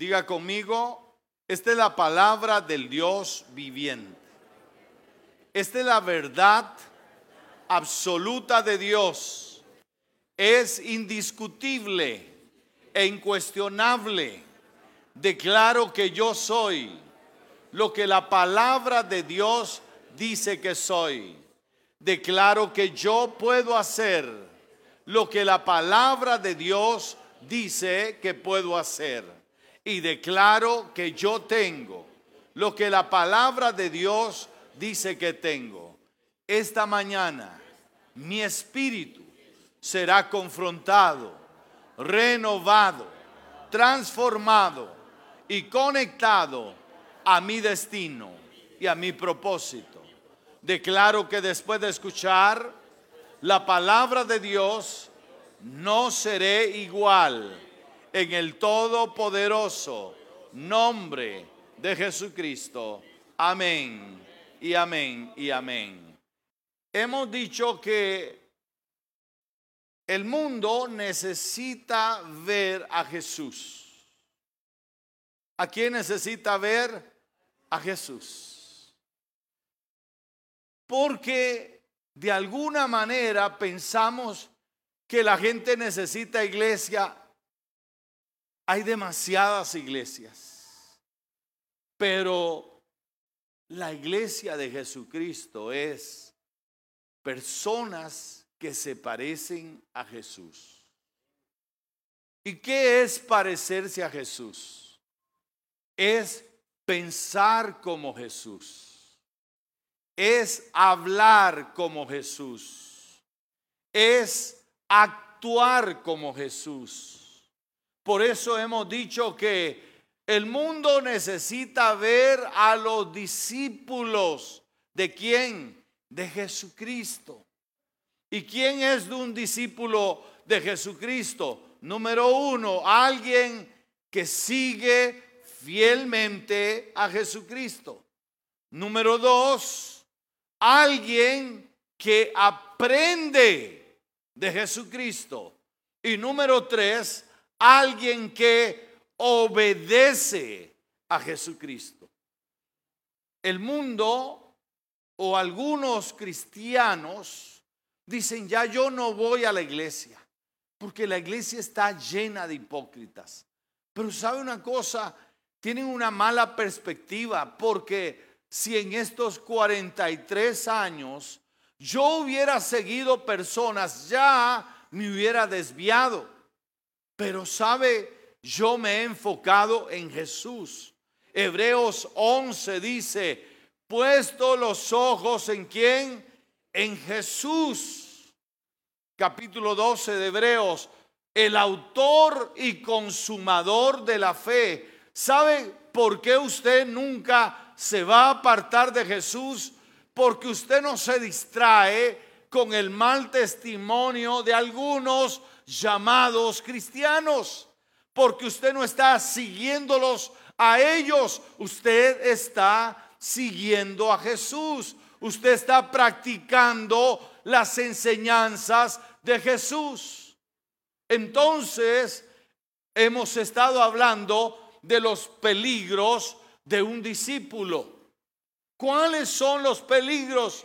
Diga conmigo, esta es la palabra del Dios viviente. Esta es la verdad absoluta de Dios. Es indiscutible e incuestionable. Declaro que yo soy lo que la palabra de Dios dice que soy. Declaro que yo puedo hacer lo que la palabra de Dios dice que puedo hacer. Y declaro que yo tengo lo que la palabra de Dios dice que tengo. Esta mañana mi espíritu será confrontado, renovado, transformado y conectado a mi destino y a mi propósito. Declaro que después de escuchar la palabra de Dios, no seré igual en el todopoderoso nombre de Jesucristo. Amén y amén y amén. Hemos dicho que el mundo necesita ver a Jesús. ¿A quién necesita ver? A Jesús. Porque de alguna manera pensamos que la gente necesita iglesia. Hay demasiadas iglesias. Pero la iglesia de Jesucristo es personas que se parecen a Jesús. ¿Y qué es parecerse a Jesús? Es pensar como Jesús. Es hablar como Jesús. Es actuar como Jesús. Por eso hemos dicho que el mundo necesita ver a los discípulos de quién? De Jesucristo. ¿Y quién es de un discípulo de Jesucristo? Número uno, alguien que sigue fielmente a Jesucristo. Número dos, alguien que aprende de Jesucristo. Y número tres, alguien que obedece a Jesucristo. El mundo o algunos cristianos dicen, ya yo no voy a la iglesia, porque la iglesia está llena de hipócritas. Pero sabe una cosa, tienen una mala perspectiva, porque si en estos 43 años yo hubiera seguido personas, ya me hubiera desviado. Pero sabe, yo me he enfocado en Jesús. Hebreos 11 dice, puesto los ojos en quién? En Jesús capítulo 12 de Hebreos, el autor y consumador de la fe. ¿Sabe por qué usted nunca se va a apartar de Jesús? Porque usted no se distrae con el mal testimonio de algunos llamados cristianos. Porque usted no está siguiéndolos a ellos, usted está siguiendo a Jesús. Usted está practicando las enseñanzas de Jesús. Entonces, hemos estado hablando de los peligros de un discípulo. ¿Cuáles son los peligros?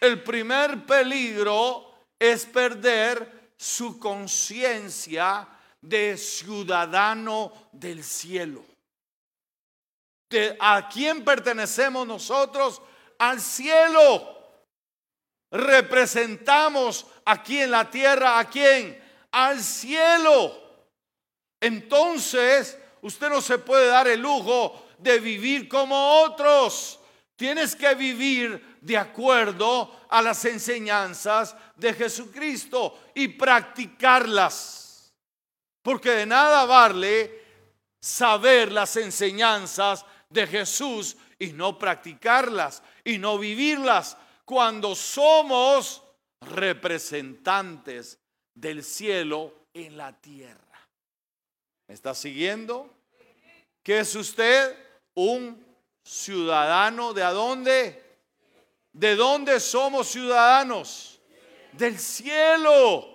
El primer peligro es perder su conciencia de ciudadano del cielo. ¿A quién pertenecemos nosotros? Al cielo representamos aquí en la tierra a quién? Al cielo. Entonces, usted no se puede dar el lujo de vivir como otros. Tienes que vivir de acuerdo a las enseñanzas de Jesucristo y practicarlas. Porque de nada vale saber las enseñanzas de Jesús y no practicarlas y no vivirlas cuando somos representantes del cielo en la tierra. ¿Me está siguiendo? ¿Qué es usted? Un ciudadano de dónde? ¿De dónde somos ciudadanos? Del cielo.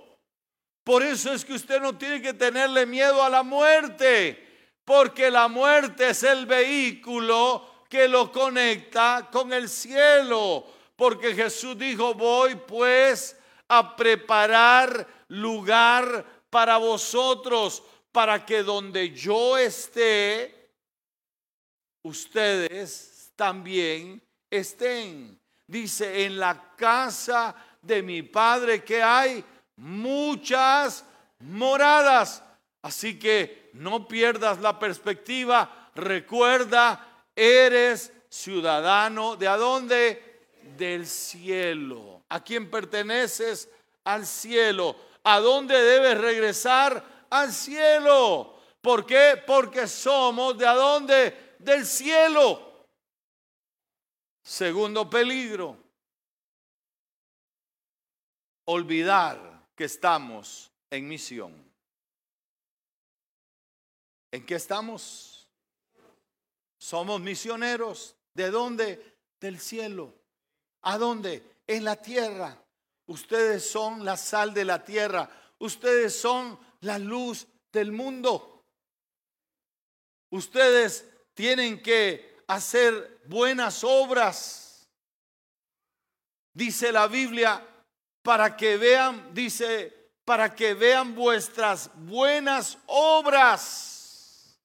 Por eso es que usted no tiene que tenerle miedo a la muerte, porque la muerte es el vehículo que lo conecta con el cielo. Porque Jesús dijo, voy pues a preparar lugar para vosotros, para que donde yo esté, ustedes también estén. Dice, en la casa de mi Padre que hay muchas moradas. Así que no pierdas la perspectiva. Recuerda, eres ciudadano de adónde? Del cielo. ¿A quién perteneces? Al cielo. ¿A dónde debes regresar? Al cielo. ¿Por qué? Porque somos de adónde? Del cielo. Segundo peligro, olvidar que estamos en misión. ¿En qué estamos? Somos misioneros. ¿De dónde? Del cielo. ¿A dónde? En la tierra. Ustedes son la sal de la tierra. Ustedes son la luz del mundo. Ustedes tienen que hacer buenas obras. Dice la Biblia, para que vean, dice, para que vean vuestras buenas obras.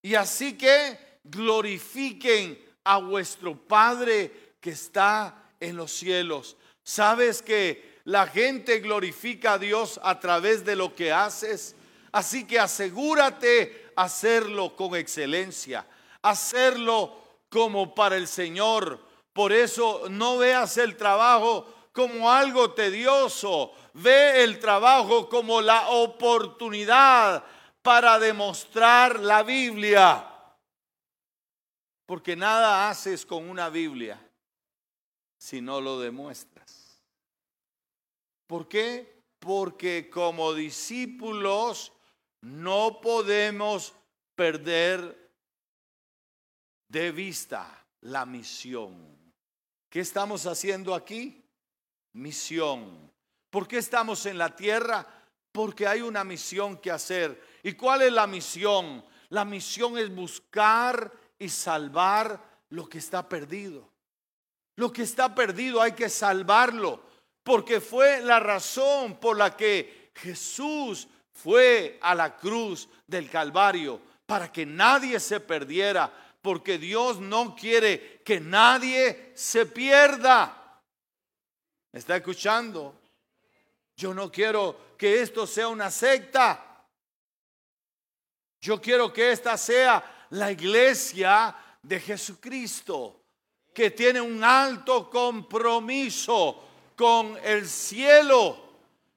Y así que glorifiquen a vuestro Padre que está en los cielos. ¿Sabes que la gente glorifica a Dios a través de lo que haces? Así que asegúrate hacerlo con excelencia, hacerlo como para el Señor. Por eso no veas el trabajo como algo tedioso, ve el trabajo como la oportunidad para demostrar la Biblia. Porque nada haces con una Biblia si no lo demuestras. ¿Por qué? Porque como discípulos no podemos perder de vista la misión. ¿Qué estamos haciendo aquí? Misión. ¿Por qué estamos en la tierra? Porque hay una misión que hacer. ¿Y cuál es la misión? La misión es buscar y salvar lo que está perdido. Lo que está perdido hay que salvarlo, porque fue la razón por la que Jesús fue a la cruz del Calvario, para que nadie se perdiera, porque Dios no quiere que nadie se pierda. ¿Me está escuchando? Yo no quiero que esto sea una secta. Yo quiero que esta sea la iglesia de Jesucristo, que tiene un alto compromiso con el cielo,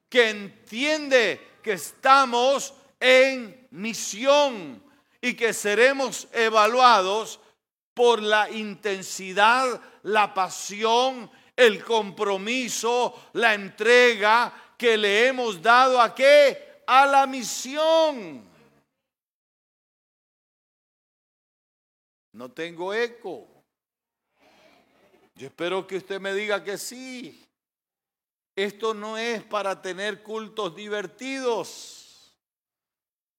que entiende que estamos en misión y que seremos evaluados por la intensidad, la pasión, el compromiso, la entrega que le hemos dado a qué? A la misión. No tengo eco. Yo espero que usted me diga que sí. Esto no es para tener cultos divertidos.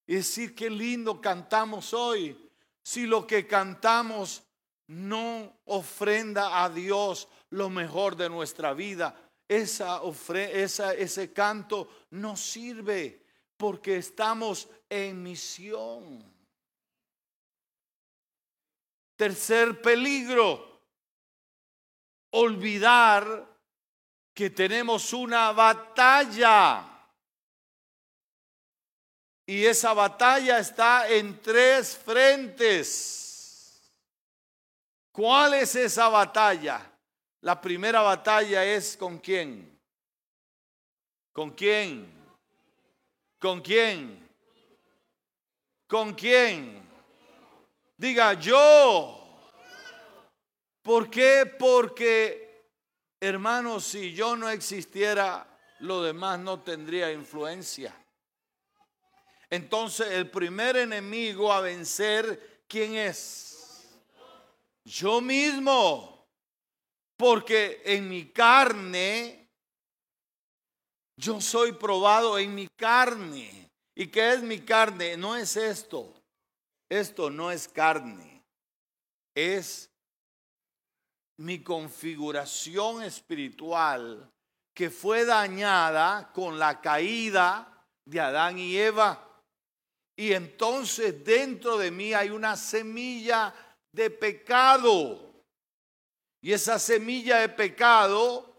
Y decir qué lindo cantamos hoy. Si lo que cantamos no ofrenda a Dios lo mejor de nuestra vida, esa, esa, ese canto no sirve porque estamos en misión. Tercer peligro, olvidar que tenemos una batalla. Y esa batalla está en tres frentes. ¿Cuál es esa batalla? La primera batalla es con quién. ¿Con quién? ¿Con quién? ¿Con quién? Diga yo. ¿Por qué? Porque, hermanos, si yo no existiera, lo demás no tendría influencia. Entonces el primer enemigo a vencer, ¿quién es? Yo mismo. Porque en mi carne, yo soy probado en mi carne. ¿Y qué es mi carne? No es esto. esto no es carne, es mi configuración espiritual que fue dañada con la caída de Adán y Eva. Y entonces dentro de mí hay una semilla de pecado. Y esa semilla de pecado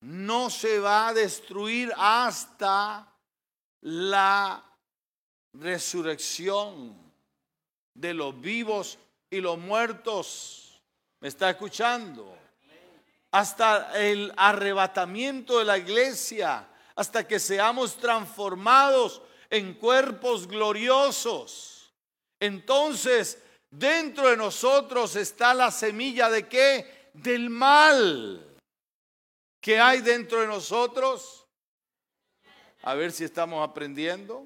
no se va a destruir hasta la resurrección de los vivos y los muertos. ¿Me está escuchando? Hasta el arrebatamiento de la iglesia, hasta que seamos transformados en cuerpos gloriosos. Entonces, dentro de nosotros está la semilla de qué? Del mal. ¿Qué hay dentro de nosotros? A ver si estamos aprendiendo.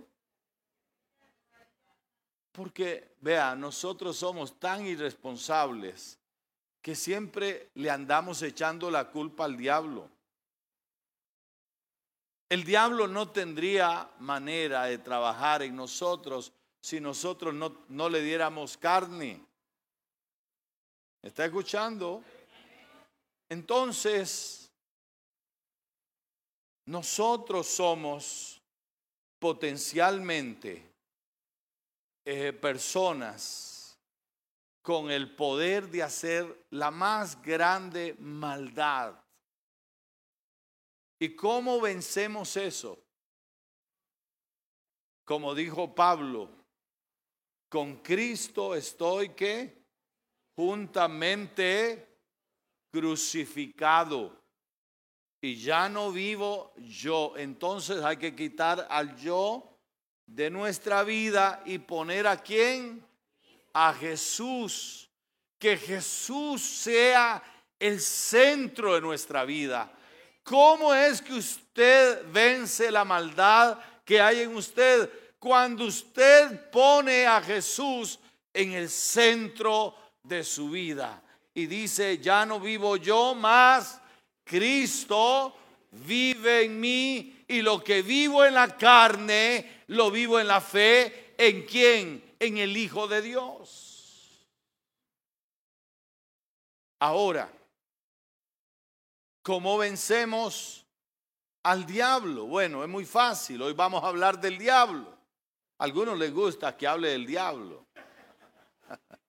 Porque, vea, nosotros somos tan irresponsables que siempre le andamos echando la culpa al diablo. El diablo no tendría manera de trabajar en nosotros si nosotros no, no le diéramos carne. ¿Está escuchando? Entonces, nosotros somos potencialmente eh, personas con el poder de hacer la más grande maldad. ¿Y cómo vencemos eso? Como dijo Pablo, con Cristo estoy que juntamente crucificado y ya no vivo yo. Entonces hay que quitar al yo de nuestra vida y poner a quién? A Jesús. Que Jesús sea el centro de nuestra vida. ¿Cómo es que usted vence la maldad que hay en usted? Cuando usted pone a Jesús en el centro de su vida y dice, ya no vivo yo más, Cristo vive en mí y lo que vivo en la carne, lo vivo en la fe. ¿En quién? En el Hijo de Dios. Ahora, ¿cómo vencemos al diablo? Bueno, es muy fácil. Hoy vamos a hablar del diablo. A algunos les gusta que hable del diablo.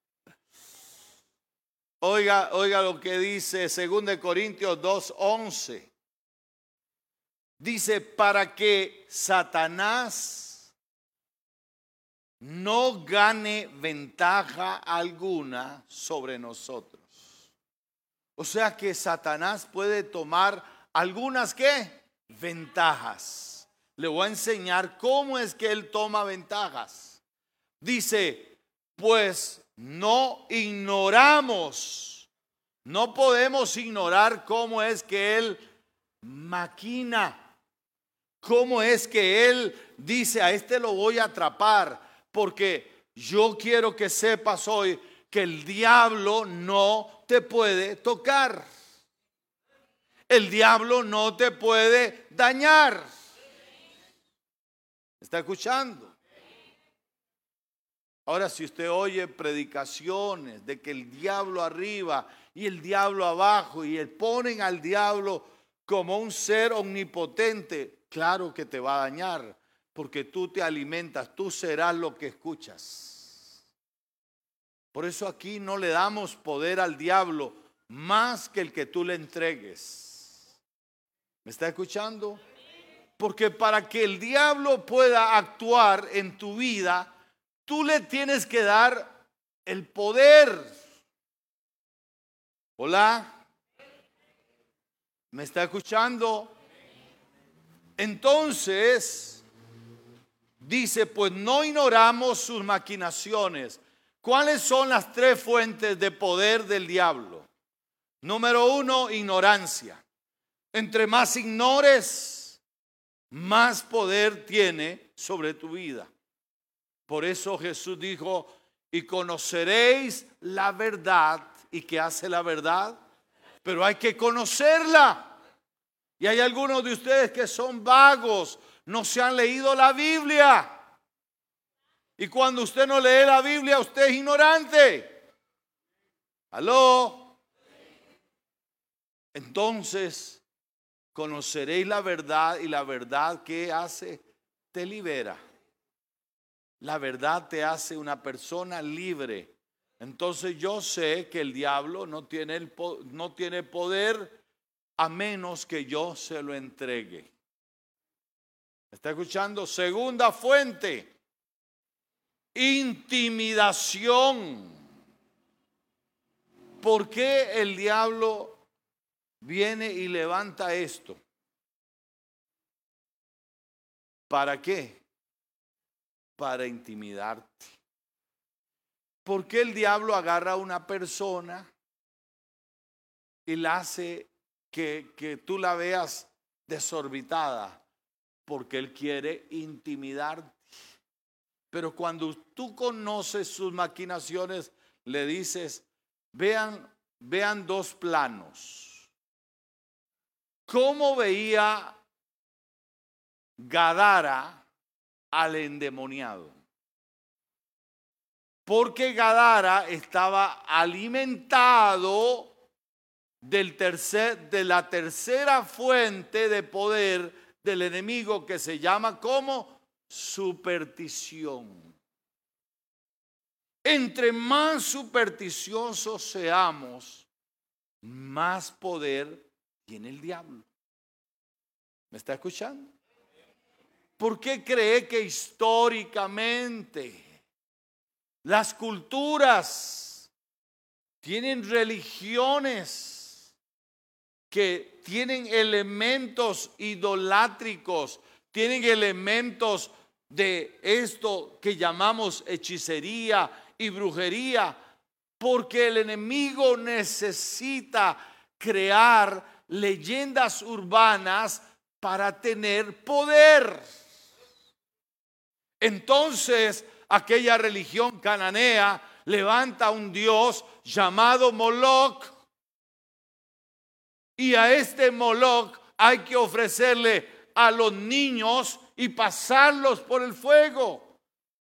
Oiga, oiga lo que dice 2 Corintios 2:11. Dice, para que Satanás no gane ventaja alguna sobre nosotros. O sea que Satanás puede tomar algunas qué? Ventajas. Le voy a enseñar cómo es que él toma ventajas. Dice, pues no ignoramos, no podemos ignorar cómo es que Él maquina, cómo es que Él dice, a este lo voy a atrapar, porque yo quiero que sepas hoy que el diablo no te puede tocar. El diablo no te puede dañar. ¿Está escuchando? Ahora, si usted oye predicaciones de que el diablo arriba y el diablo abajo y ponen al diablo como un ser omnipotente, claro que te va a dañar, porque tú te alimentas, tú serás lo que escuchas. Por eso aquí no le damos poder al diablo más que el que tú le entregues. ¿Me está escuchando? Porque para que el diablo pueda actuar en tu vida, tú le tienes que dar el poder. Hola. ¿Me está escuchando? Entonces, dice, pues no ignoramos sus maquinaciones. ¿Cuáles son las tres fuentes de poder del diablo? Número uno, ignorancia. Entre más ignores, más poder tiene sobre tu vida. Por eso Jesús dijo, y conoceréis la verdad. ¿Y qué hace la verdad? Pero hay que conocerla. Y hay algunos de ustedes que son vagos, no se han leído la Biblia. Y cuando usted no lee la Biblia, usted es ignorante. ¿Aló? Entonces conoceréis la verdad y la verdad que hace te libera. La verdad te hace una persona libre. Entonces yo sé que el diablo no tiene, el, no tiene poder a menos que yo se lo entregue. ¿Está escuchando? Segunda fuente, intimidación. ¿Por qué el diablo viene y levanta esto? ¿Para qué? Para intimidarte. ¿Por qué el diablo agarra a una persona y la hace que, que tú la veas desorbitada? Porque él quiere intimidarte. Pero cuando tú conoces sus maquinaciones, le dices, vean, vean dos planos. ¿Cómo veía Gadara al endemoniado? Porque Gadara estaba alimentado del tercer, de la tercera fuente de poder del enemigo que se llama como superstición. Entre más supersticiosos seamos, más poder tiene el diablo. ¿Me está escuchando? ¿Por qué cree que históricamente las culturas tienen religiones que tienen elementos idolátricos, tienen elementos de esto que llamamos hechicería y brujería, porque el enemigo necesita crear leyendas urbanas para tener poder. Entonces, aquella religión cananea levanta un dios llamado Moloch. Y a este Moloch hay que ofrecerle a los niños y pasarlos por el fuego.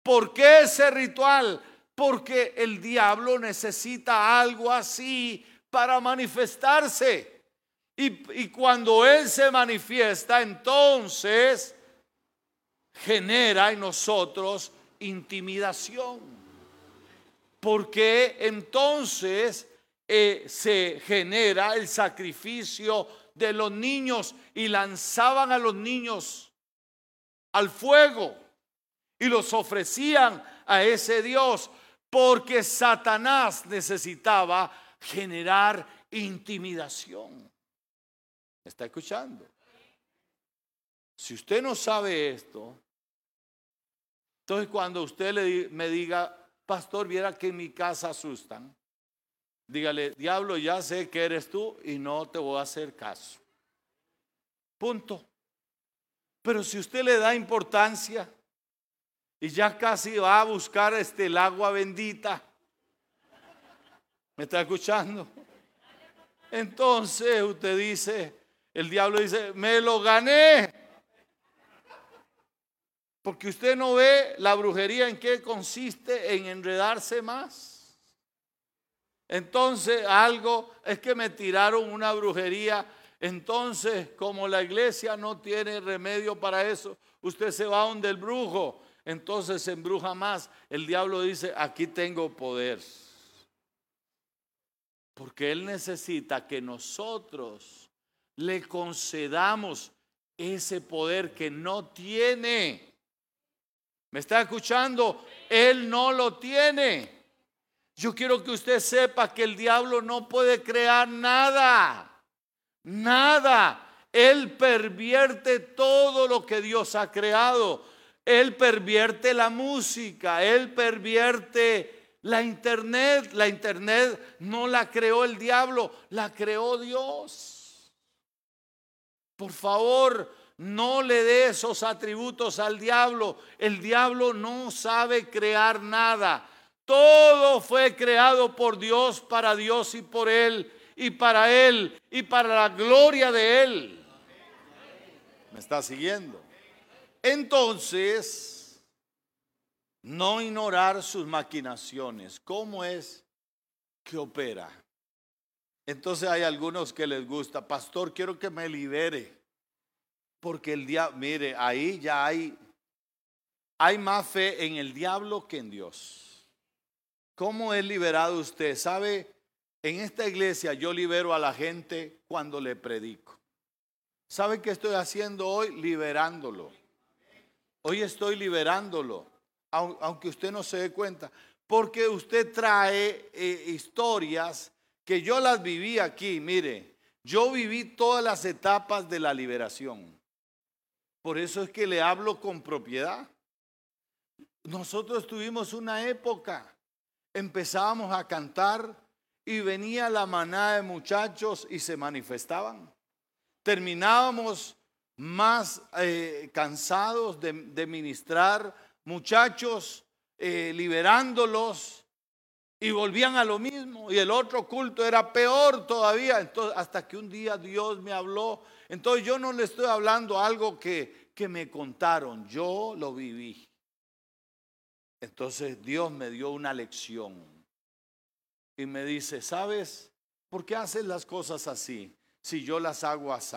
¿Por qué ese ritual? Porque el diablo necesita algo así para manifestarse. Y, y, cuando Él se manifiesta, entonces genera en nosotros intimidación. Porque entonces eh, se genera el sacrificio de los niños y lanzaban a los niños al fuego y los ofrecían a ese Dios porque Satanás necesitaba generar intimidación. ¿Está escuchando? Si usted no sabe esto, entonces cuando usted me diga, pastor, viera que en mi casa asustan, dígale, diablo, ya sé que eres tú y no te voy a hacer caso. Punto. Pero si usted le da importancia y ya casi va a buscar este, el agua bendita, ¿me está escuchando? Entonces usted dice, el diablo dice, me lo gané. Porque usted no ve la brujería en qué consiste en enredarse más. Entonces algo es que me tiraron una brujería entonces, como la iglesia no tiene remedio para eso, usted se va donde el brujo, entonces se embruja más. El diablo dice, aquí tengo poder. Porque Él necesita que nosotros le concedamos ese poder que no tiene. ¿Me está escuchando? Él no lo tiene. Yo quiero que usted sepa que el diablo no puede crear nada. Nada. Él pervierte todo lo que Dios ha creado. Él pervierte la música, Él pervierte la internet. La internet no la creó el diablo, la creó Dios. Por favor, no le dé esos atributos al diablo. El diablo no sabe crear nada. Todo fue creado por Dios, para Dios y por Él y para Él y para la gloria de Él. ¿Me está siguiendo? Entonces, No ignorar sus maquinaciones. ¿Cómo es que opera? Entonces hay algunos que les gusta, pastor, quiero que me libere. Porque el diablo, mire, ahí ya hay, hay más fe en el diablo que en Dios. ¿Cómo es liberado usted? ¿Sabe? En esta iglesia yo libero a la gente cuando le predico. ¿Sabe qué estoy haciendo hoy? Liberándolo. Hoy estoy liberándolo, aunque usted no se dé cuenta, porque usted trae eh, historias que yo las viví aquí. Mire, yo viví todas las etapas de la liberación. Por eso es que le hablo con propiedad. Nosotros tuvimos una época, empezábamos a cantar y venía la manada de muchachos y se manifestaban. Terminábamos más eh, cansados de, ministrar muchachos, eh, liberándolos y volvían a lo mismo. Y el otro culto era peor todavía. Entonces, hasta que un día Dios me habló. Entonces yo no le estoy hablando algo que, que me contaron, yo lo viví. Entonces Dios me dio una lección y me dice, ¿sabes por qué haces las cosas así si yo las hago así?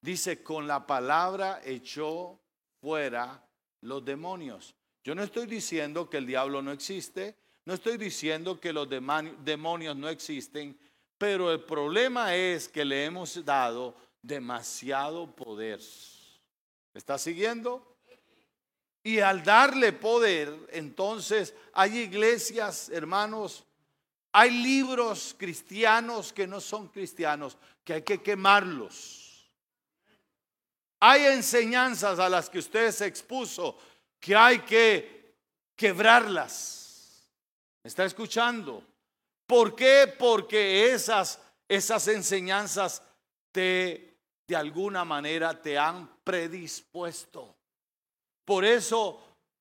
Dice, con la palabra echó fuera los demonios. Yo no estoy diciendo que el diablo no existe, no estoy diciendo que los demonios no existen, pero el problema es que le hemos dado demasiado poder. ¿Está siguiendo? Y al darle poder, entonces hay iglesias, hermanos, hay libros cristianos que no son cristianos, que hay que quemarlos hay enseñanzas a las que usted se expuso que hay que quebrarlas. ¿Me está escuchando? ¿Por qué? Porque esas, esas enseñanzas te, de alguna manera, te han predispuesto. Por eso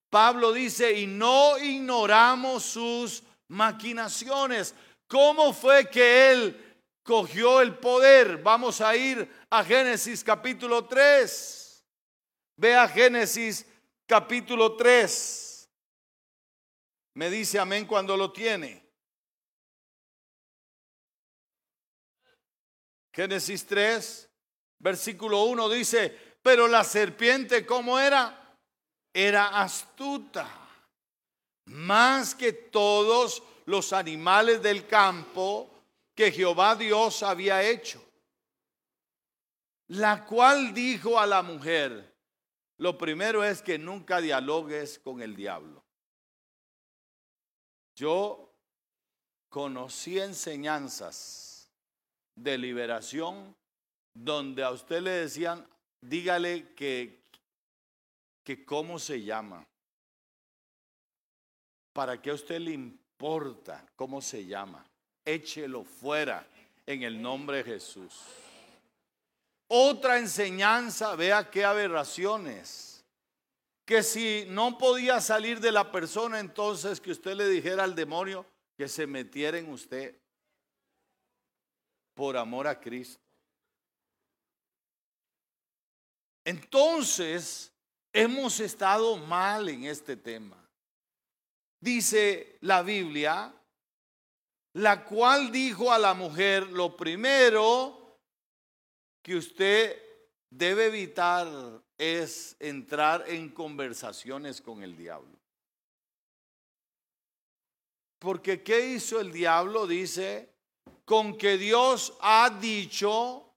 Pablo dice, y no ignoramos sus maquinaciones. ¿Cómo fue que él cogió el poder. Vamos a ir a Génesis capítulo 3. Ve a Génesis capítulo 3. Me dice amén cuando lo tiene. Génesis 3, versículo 1 dice, pero la serpiente, ¿cómo era? Era astuta, más que todos los animales del campo que Jehová Dios había hecho, la cual dijo a la mujer, lo primero es que nunca dialogues con el diablo. Yo conocí enseñanzas de liberación donde a usted le decían, dígale que, que cómo se llama. ¿Para qué a usted le importa cómo se llama? échelo fuera en el nombre de Jesús. Otra enseñanza, vea qué aberraciones. Que si no podía salir de la persona, entonces que usted le dijera al demonio que se metiera en usted por amor a Cristo. Entonces, hemos estado mal en este tema. Dice la Biblia la cual dijo a la mujer, lo primero que usted debe evitar es entrar en conversaciones con el diablo. Porque ¿qué hizo el diablo? Dice, con que Dios ha dicho,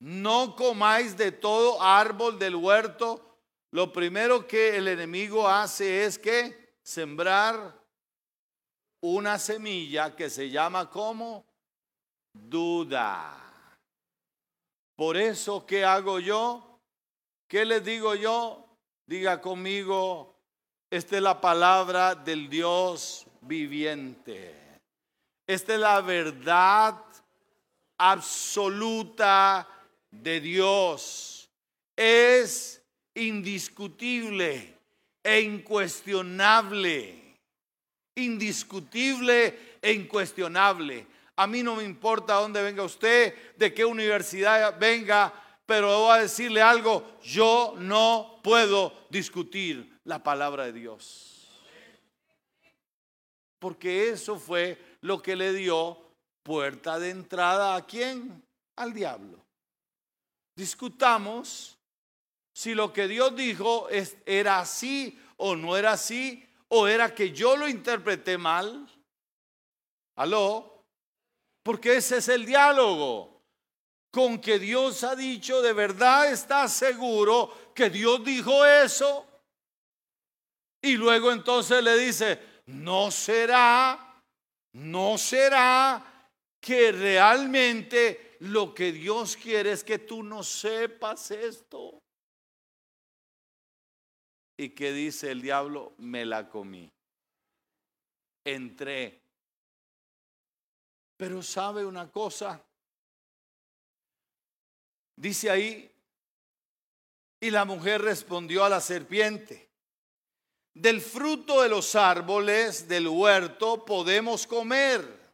no comáis de todo árbol del huerto. Lo primero que el enemigo hace es que sembrar una semilla que se llama como duda. Por eso, ¿qué hago yo? ¿Qué les digo yo? Diga conmigo, esta es la palabra del Dios viviente. Esta es la verdad absoluta de Dios. Es indiscutible e incuestionable indiscutible e incuestionable. A mí no me importa dónde venga usted, de qué universidad venga, pero voy a decirle algo, yo no puedo discutir la palabra de Dios. Porque eso fue lo que le dio puerta de entrada a quién? Al diablo. Discutamos si lo que Dios dijo era así o no era así, o era que yo lo interpreté mal. ¿Aló? Porque ese es el diálogo. Con que Dios ha dicho, de verdad está seguro que Dios dijo eso. Y luego entonces le dice, no será, no será que realmente lo que Dios quiere es que tú no sepas esto. ¿Y qué dice el diablo? Me la comí. Entré. Pero sabe una cosa. Dice ahí, y la mujer respondió a la serpiente, del fruto de los árboles del huerto podemos comer,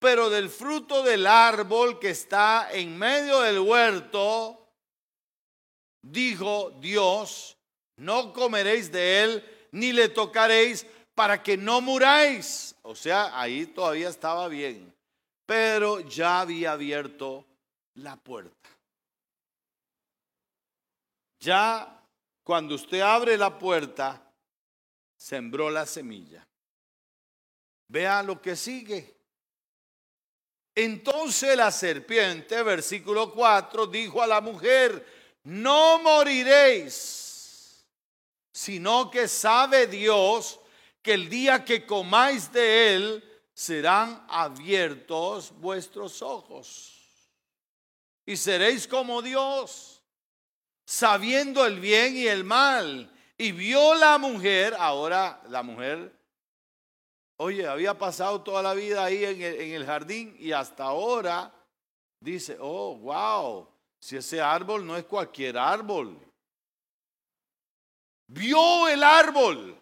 pero del fruto del árbol que está en medio del huerto, dijo Dios, no comeréis de él, ni le tocaréis para que no muráis. O sea, ahí todavía estaba bien, pero ya había abierto la puerta. Ya cuando usted abre la puerta, sembró la semilla. Vea lo que sigue. Entonces la serpiente, versículo 4, dijo a la mujer, no moriréis, sino que sabe Dios que el día que comáis de él serán abiertos vuestros ojos y seréis como Dios, sabiendo el bien y el mal. Y vio la mujer, ahora la mujer, oye, había pasado toda la vida ahí en el, en el jardín y hasta ahora dice, oh, wow, si ese árbol no es cualquier árbol. Vio el árbol.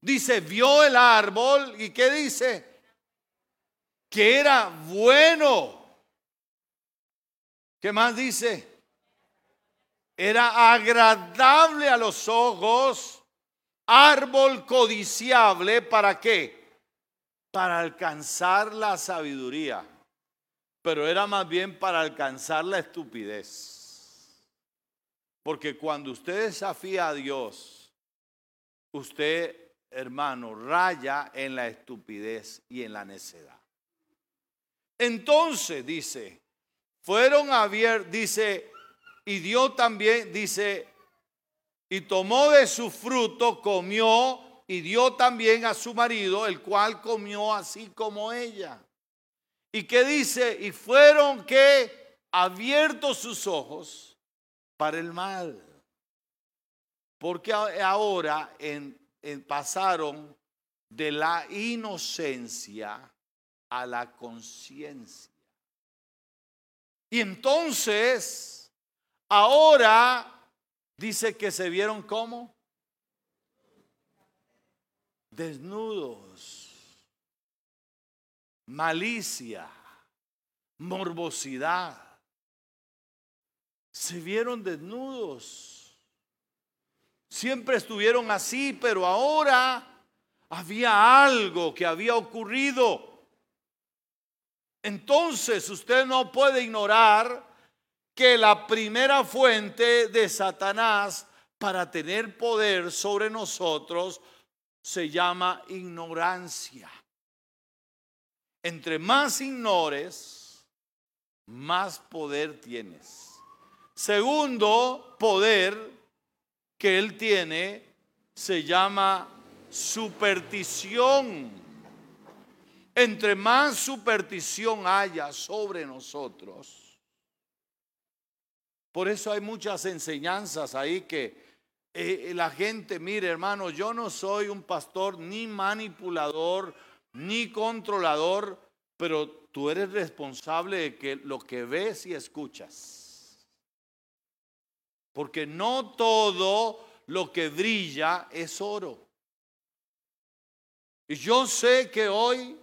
Dice, vio el árbol y ¿qué dice? Que era bueno. ¿Qué más dice? Era agradable a los ojos, árbol codiciable, ¿para qué? Para alcanzar la sabiduría, pero era más bien para alcanzar la estupidez. Porque cuando usted desafía a Dios, usted, hermano, raya en la estupidez y en la necedad. Entonces, dice, fueron abiertos, dice, y dio también, dice, y tomó de su fruto, comió y dio también a su marido, el cual comió así como ella. ¿Y qué dice? Y fueron que abiertos sus ojos el mal. Porque ahora en, pasaron de la inocencia a la conciencia. Y entonces Ahora dice que se vieron como desnudos, malicia, morbosidad. Se vieron desnudos. Siempre estuvieron así, pero ahora había algo que había ocurrido. Entonces usted no puede ignorar que la primera fuente de Satanás para tener poder sobre nosotros se llama ignorancia. Entre más ignores, más poder tienes. Segundo poder que él tiene se llama superstición. Entre más superstición haya sobre nosotros, por eso hay muchas enseñanzas ahí que eh, la gente, mire hermano, yo no soy un pastor ni manipulador ni controlador, pero tú eres responsable de que lo que ves y escuchas. Porque no todo lo que brilla es oro. Y yo sé que hoy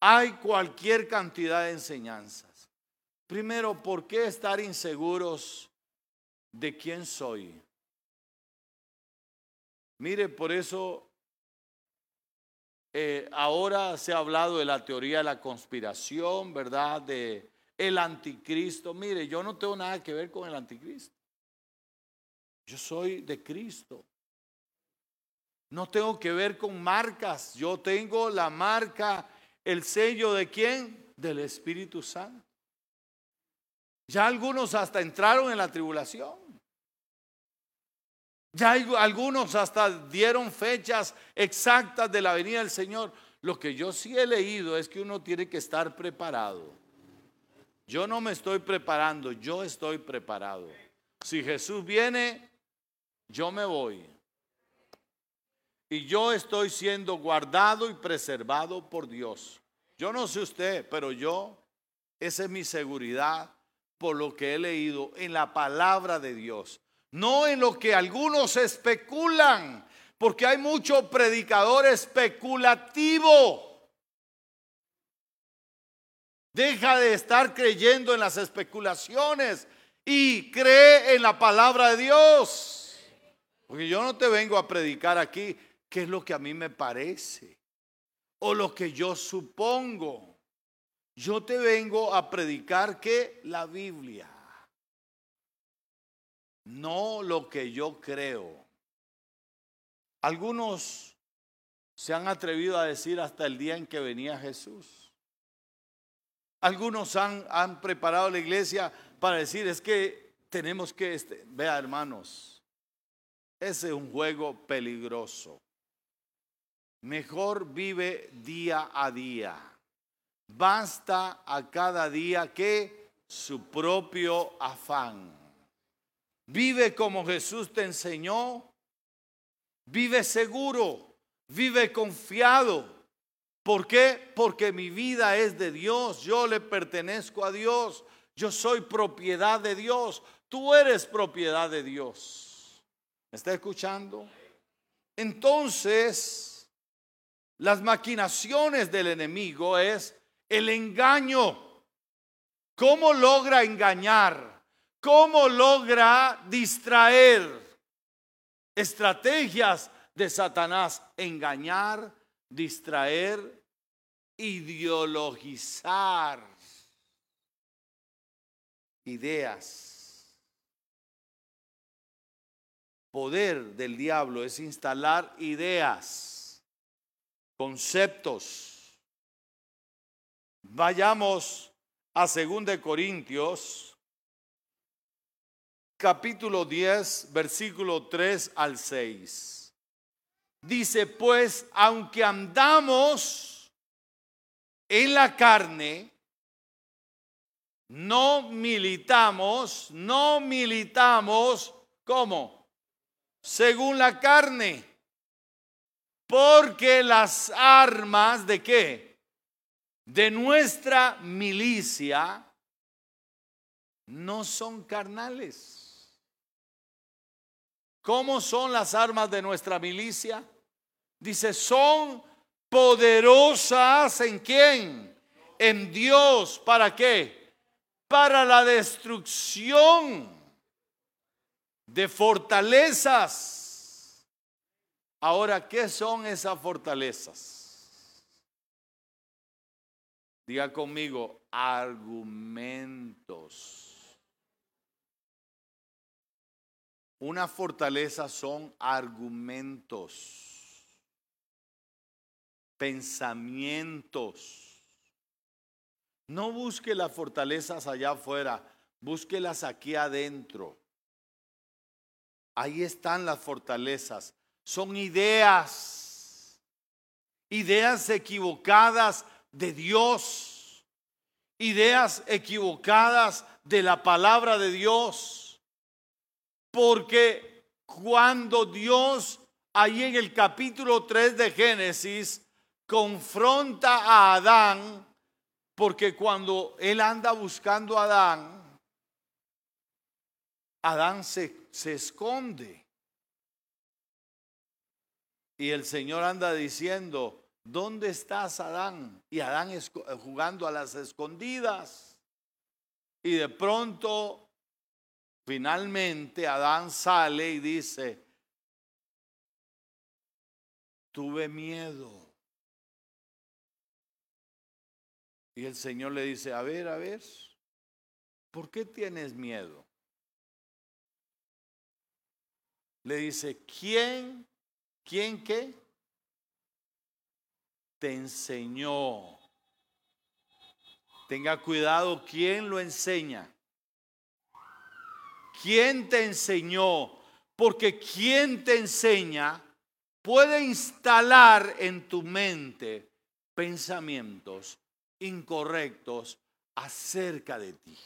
hay cualquier cantidad de enseñanza. Primero, ¿por qué estar inseguros de quién soy? Mire, por eso eh, ahora se ha hablado de la teoría de la conspiración, ¿verdad? De el anticristo. Mire, yo no tengo nada que ver con el anticristo. Yo soy de Cristo. No tengo que ver con marcas. Yo tengo la marca, el sello de quién? Del Espíritu Santo. Ya algunos hasta entraron en la tribulación. Ya algunos hasta dieron fechas exactas de la venida del Señor. Lo que yo sí he leído es que uno tiene que estar preparado. Yo no me estoy preparando, yo estoy preparado. Si Jesús viene, yo me voy. Y yo estoy siendo guardado y preservado por Dios. Yo no sé usted, pero yo, esa es mi seguridad por lo que he leído en la palabra de Dios. No en lo que algunos especulan, porque hay mucho predicador especulativo. Deja de estar creyendo en las especulaciones y cree en la palabra de Dios. Porque yo no te vengo a predicar aquí qué es lo que a mí me parece o lo que yo supongo. Yo te vengo a predicar que la Biblia, no lo que yo creo. Algunos se han atrevido a decir hasta el día en que venía Jesús. Algunos han, han preparado la iglesia para decir es que tenemos que, este, vea hermanos, ese es un juego peligroso. Mejor vive día a día. Basta a cada día que su propio afán. Vive como Jesús te enseñó. Vive seguro. Vive confiado. ¿Por qué? Porque mi vida es de Dios. Yo le pertenezco a Dios. Yo soy propiedad de Dios. Tú eres propiedad de Dios. ¿Me está escuchando? Entonces, las maquinaciones del enemigo es el engaño. ¿Cómo logra engañar? ¿Cómo logra distraer? Estrategias de Satanás, engañar, distraer, ideologizar ideas. Poder del diablo es instalar ideas conceptos. Vayamos a 2 Corintios, capítulo 10, versículo 3 al 6. Dice, pues, aunque andamos en la carne, no militamos, no militamos, ¿cómo? Según la carne porque las armas de qué? De nuestra milicia no son carnales. ¿Cómo son las armas de nuestra milicia? Dice, son poderosas en quién? En Dios. ¿Para qué? Para la destrucción de fortalezas Ahora, ¿qué son esas fortalezas? Diga conmigo, argumentos. Una fortaleza son argumentos, pensamientos. No busque las fortalezas allá afuera, búsquelas aquí adentro. Ahí están las fortalezas son ideas, ideas equivocadas de Dios, ideas equivocadas de la palabra de Dios. Porque cuando Dios, ahí en el capítulo 3 de Génesis, confronta a Adán, porque cuando él anda buscando a Adán, Adán se, se esconde. Y el Señor anda diciendo, ¿dónde estás Adán? Y Adán es jugando a las escondidas. Y de pronto, finalmente, Adán sale y dice, tuve miedo. Y el Señor le dice, a ver, a ver, ¿por qué tienes miedo? Le dice, ¿quién, quién qué? Te enseñó. Tenga cuidado, ¿quién lo enseña? ¿Quién te enseñó? Porque quien te enseña puede instalar en tu mente pensamientos incorrectos acerca de ti.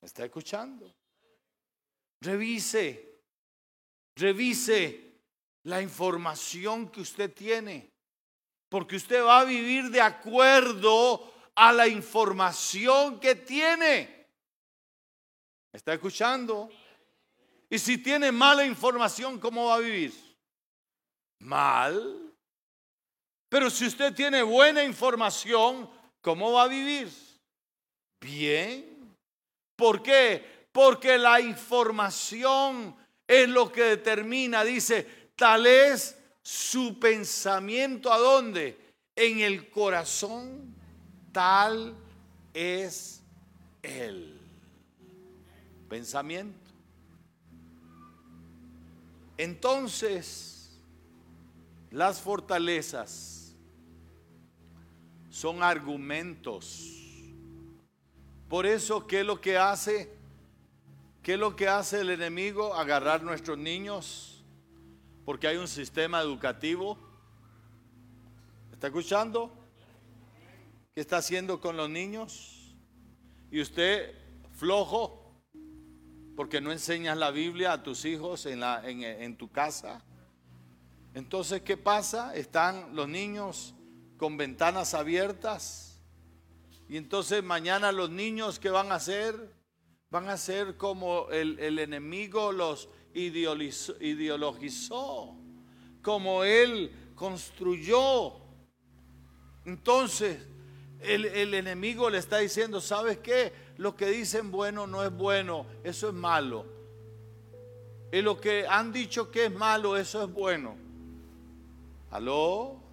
¿Me está escuchando? Revise, revise la información que usted tiene, porque usted va a vivir de acuerdo a la información que tiene. ¿Me está escuchando? Y si tiene mala información, ¿cómo va a vivir? Mal. Pero si usted tiene buena información, ¿cómo va a vivir? Bien. ¿Por qué? Porque la información es lo que determina, dice, tal es su pensamiento a dónde? En el corazón, tal es el pensamiento. Entonces, las fortalezas son argumentos. Por eso, ¿qué es lo que hace? ¿Qué es lo que hace el enemigo? Agarrar nuestros niños, porque hay un sistema educativo. ¿Está escuchando? ¿Qué está haciendo con los niños? Y usted flojo, porque no enseñas la Biblia a tus hijos en, la, en, en tu casa. Entonces, ¿qué pasa? Están los niños con ventanas abiertas. Y entonces mañana los niños que van a hacer, van a ser como el, enemigo los ideologizó, como él construyó. Entonces el, el enemigo le está diciendo, ¿sabes qué? Lo que dicen bueno no es bueno, eso es malo. Y lo que han dicho que es malo, eso es bueno. ¿Aló?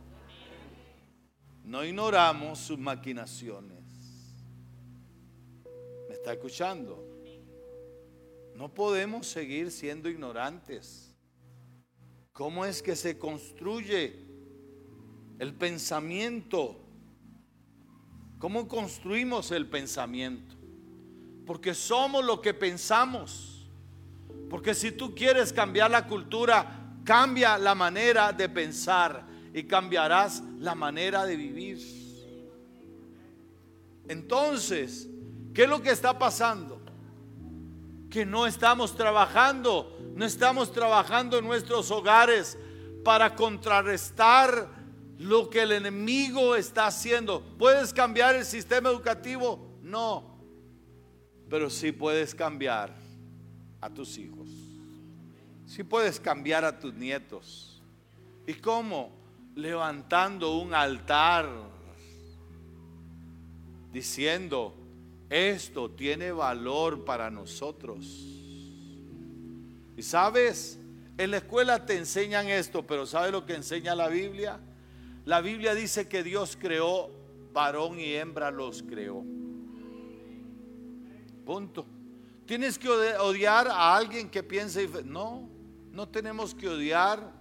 No ignoramos sus maquinaciones. ¿Me está escuchando? No podemos seguir siendo ignorantes. ¿Cómo es que se construye el pensamiento? ¿Cómo construimos el pensamiento? Porque somos lo que pensamos. Porque si tú quieres cambiar la cultura, cambia la manera de pensar y cambiarás la manera de vivir. Entonces, ¿qué es lo que está pasando? Que no estamos trabajando, no estamos trabajando en nuestros hogares para contrarrestar lo que el enemigo está haciendo. ¿Puedes cambiar el sistema educativo? No. Pero sí puedes cambiar a tus hijos. Sí puedes cambiar a tus nietos. ¿Y cómo? Levantando un altar diciendo, esto tiene valor para nosotros. Y sabes, en la escuela te enseñan esto, pero ¿sabes lo que enseña la Biblia? La Biblia dice que Dios creó varón y hembra los creó. Punto. Tienes que odiar a alguien que piense, no, no tenemos que odiar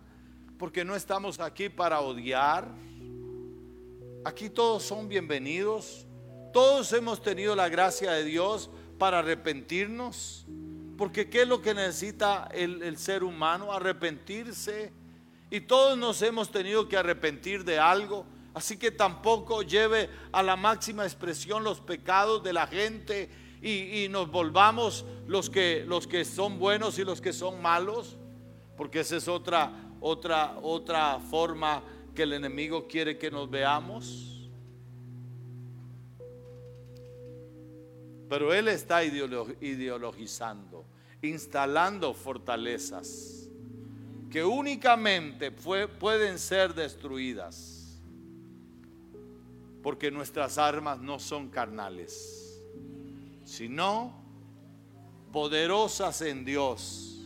porque no estamos aquí para odiar. Aquí todos son bienvenidos. Todos hemos tenido la gracia de Dios para arrepentirnos. Porque ¿qué es lo que necesita el, ser humano? Arrepentirse. Y todos nos hemos tenido que arrepentir de algo. Así que tampoco lleve a la máxima expresión los pecados de la gente y, y nos volvamos los que, los que son buenos y los que son malos. Porque esa es otra, otra, otra forma que el enemigo quiere que nos veamos. Pero él está ideologizando, instalando fortalezas que únicamente pueden ser destruidas porque nuestras armas no son carnales, sino poderosas en Dios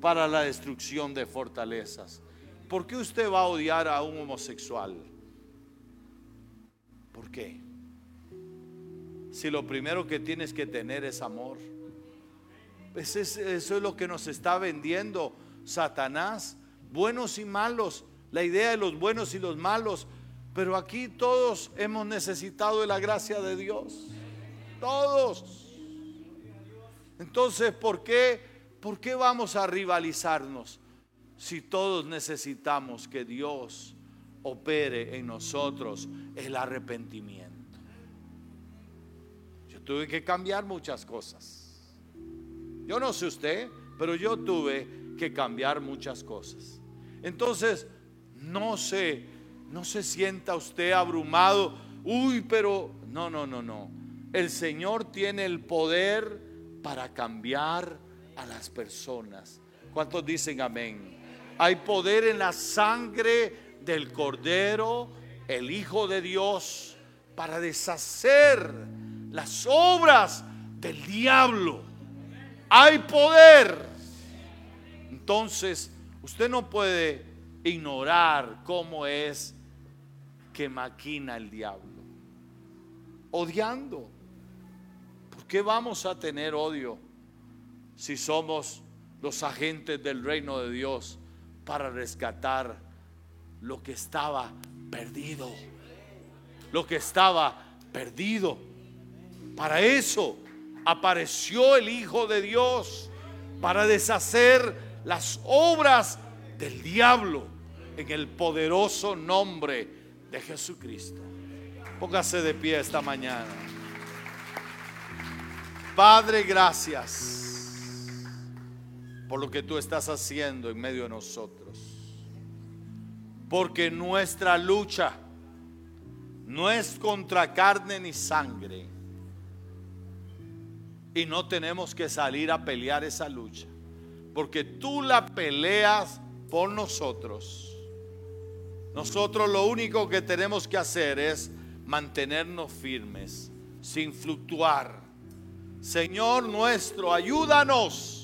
para la destrucción de fortalezas. ¿por qué usted va a odiar a un homosexual? ¿Por qué? Si lo primero que tienes que tener es amor. Pues eso es lo que nos está vendiendo Satanás, buenos y malos, la idea de los buenos y los malos. Pero aquí todos hemos necesitado de la gracia de Dios. Todos. Entonces, ¿por qué, ¿por qué vamos a rivalizarnos si todos necesitamos que Dios opere en nosotros el arrepentimiento? Yo tuve que cambiar muchas cosas. Yo no sé usted, pero yo tuve que cambiar muchas cosas. Entonces, no se, no se sienta usted abrumado. Uy, pero no, no, no, no. El Señor tiene el poder para cambiar a las personas. ¿Cuántos dicen amén? Hay poder en la sangre del Cordero, el Hijo de Dios, para deshacer las obras del diablo. Hay poder. Entonces, usted no puede ignorar cómo es que maquina el diablo. Odiando qué vamos a tener odio si somos los agentes del reino de Dios para rescatar lo que estaba perdido? Lo que estaba perdido. Para eso apareció el Hijo de Dios, para deshacer las obras del diablo en el poderoso nombre de Jesucristo. Póngase de pie esta mañana. Padre, gracias por lo que tú estás haciendo en medio de nosotros. Porque nuestra lucha no es contra carne ni sangre. Y no tenemos que salir a pelear esa lucha. Porque tú la peleas por nosotros. Nosotros lo único que tenemos que hacer es mantenernos firmes, sin fluctuar Señor nuestro, ayúdanos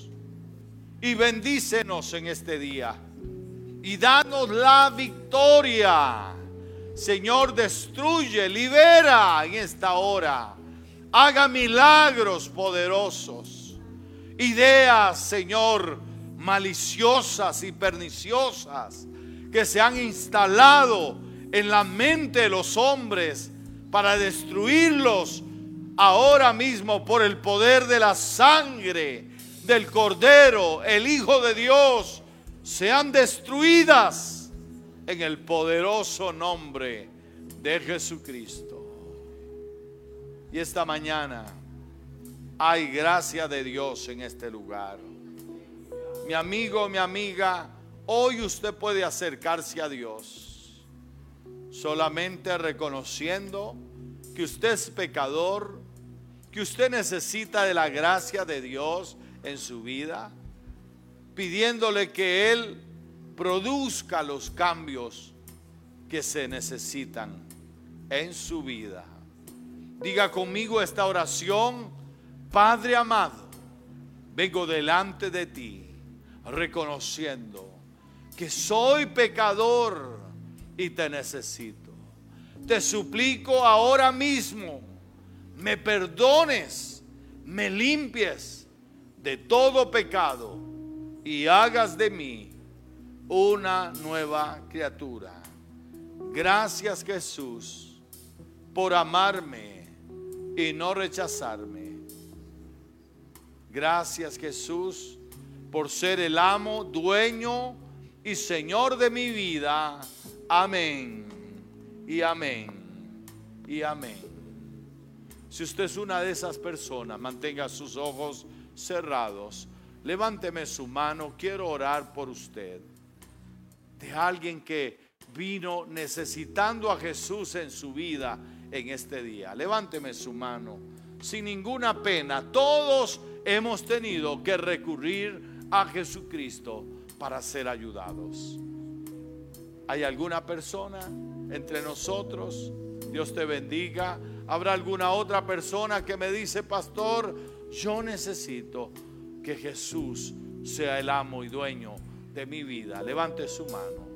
y bendícenos en este día. Y danos la victoria. Señor, destruye, libera en esta hora. Haga milagros poderosos. Ideas, Señor, maliciosas y perniciosas que se han instalado en la mente de los hombres para destruirlos ahora mismo por el poder de la sangre del Cordero, el Hijo de Dios, sean destruidas en el poderoso nombre de Jesucristo. Y esta mañana hay gracia de Dios en este lugar. Mi amigo, mi amiga, hoy usted puede acercarse a Dios solamente reconociendo que usted es pecador, que usted necesita de la gracia de Dios en su vida, pidiéndole que Él produzca los cambios que se necesitan en su vida. Diga conmigo esta oración, Padre amado, vengo delante de ti reconociendo que soy pecador y te necesito. Te suplico ahora mismo me perdones, me limpies de todo pecado y hagas de mí una nueva criatura. Gracias Jesús por amarme y no rechazarme. Gracias Jesús por ser el amo, dueño y Señor de mi vida. Amén y amén y amén. Si usted es una de esas personas, mantenga sus ojos cerrados. Levánteme su mano, quiero orar por usted. De alguien que vino necesitando a Jesús en su vida en este día. Levánteme su mano. Sin ninguna pena, todos hemos tenido que recurrir a Jesucristo para ser ayudados. ¿Hay alguna persona entre nosotros? Dios te bendiga. Habrá alguna otra persona que me dice, pastor, yo necesito que Jesús sea el amo y dueño de mi vida. Levante su mano.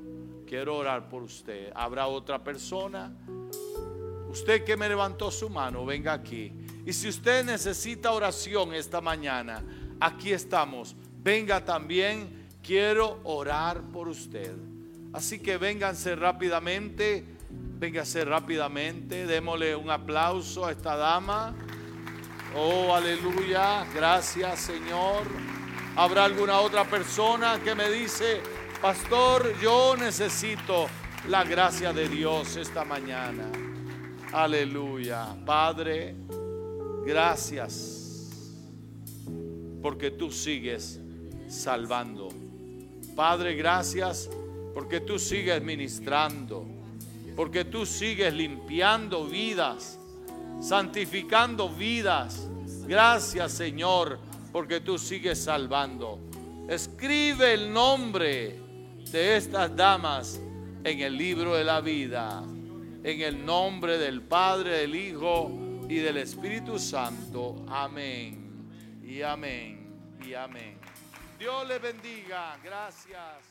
quiero orar por usted. ¿Habrá otra persona? Usted que me levantó su mano, venga aquí. Y si usted necesita oración esta mañana, aquí estamos. Venga también, quiero orar por usted. Así que vénganse rápidamente, vénganse rápidamente, démosle un aplauso a esta dama. Oh, aleluya, gracias Señor. ¿Habrá alguna otra persona que me dice, pastor, yo necesito la gracia de Dios esta mañana? Aleluya. Padre, gracias porque tú sigues salvando. Padre, gracias porque tú sigues ministrando, porque tú sigues limpiando vidas, santificando vidas. Gracias Señor, porque tú sigues salvando. Escribe el nombre de estas damas en el libro de la vida en el nombre del Padre, del Hijo y del Espíritu Santo. Amén. Y amén. Y amén. Dios le bendiga. Gracias.